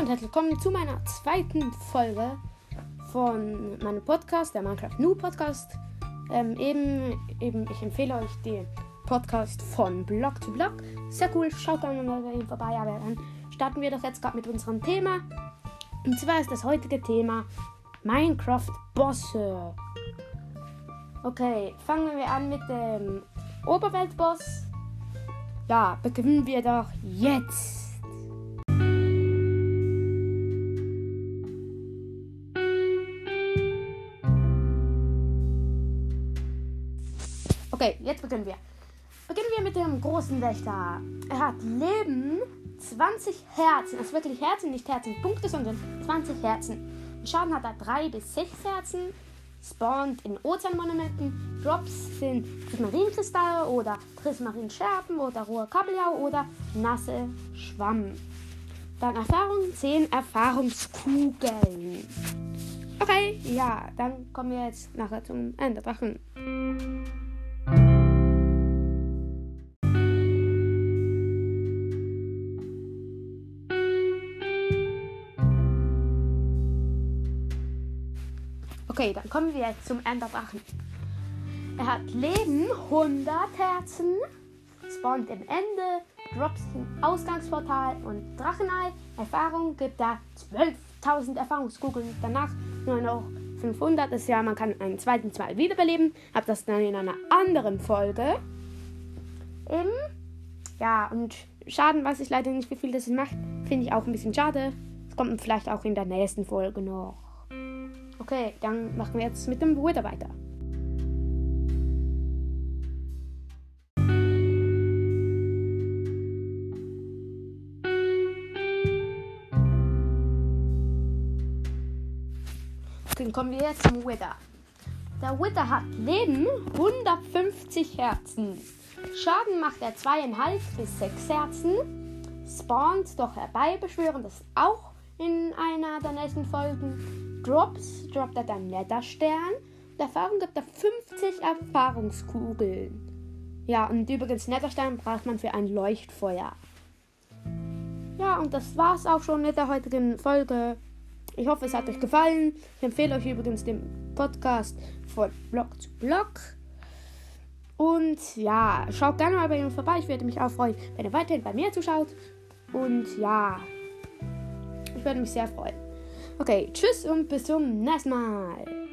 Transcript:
und herzlich willkommen zu meiner zweiten Folge von meinem Podcast, der Minecraft New Podcast. Ähm, eben, eben, ich empfehle euch den Podcast von Blog zu Blog. Sehr cool, schaut gerne mal bei ihm vorbei. Aber dann starten wir doch jetzt gerade mit unserem Thema. Und zwar ist das heutige Thema Minecraft Bosse. Okay, fangen wir an mit dem Oberweltboss. Ja, beginnen wir doch jetzt. Okay, jetzt beginnen wir. Beginnen wir mit dem großen Wächter. Er hat Leben 20 Herzen. Ist wirklich Herzen, nicht Herzenpunkte, sondern 20 Herzen. Schaden hat er 3 bis 6 Herzen. Spawnt in Ozeanmonumenten. Drops sind Prismarinkristalle oder Prismarinscherben oder rohe Kabeljau oder nasse Schwamm. Dann Erfahrung 10 Erfahrungskugeln. Okay, ja, dann kommen wir jetzt nachher zum Ende Okay, dann kommen wir jetzt zum Enderdrachen. Er hat Leben 100 Herzen, spawnt im Ende, Drops im Ausgangsportal und Drachenei. Erfahrung gibt er 12.000 Erfahrungskugeln. Danach nur noch 500. Das ist ja, man kann einen zweiten Zwei wiederbeleben. Hab das dann in einer anderen Folge. Eben. Ja, und Schaden weiß ich leider nicht, wie viel das macht. Finde ich auch ein bisschen schade. Das kommt vielleicht auch in der nächsten Folge noch. Okay, dann machen wir jetzt mit dem Wither weiter. Dann kommen wir jetzt zum Wither. Der Wither hat Leben 150 Herzen. Schaden macht er 2,5 bis 6 Herzen. Spawnt doch herbeibeschwören, das auch in einer der nächsten Folgen. Drops droppt er dann Netherstern. Der Erfahrung gibt er 50 Erfahrungskugeln. Ja, und übrigens Netherstern braucht man für ein Leuchtfeuer. Ja, und das war's auch schon mit der heutigen Folge. Ich hoffe, es hat euch gefallen. Ich empfehle euch übrigens den Podcast von Blog zu Blog. Und ja, schaut gerne mal bei ihm vorbei. Ich würde mich auch freuen, wenn ihr weiterhin bei mir zuschaut. Und ja, ich würde mich sehr freuen. Okay, tschüss und bis zum nächsten Mal.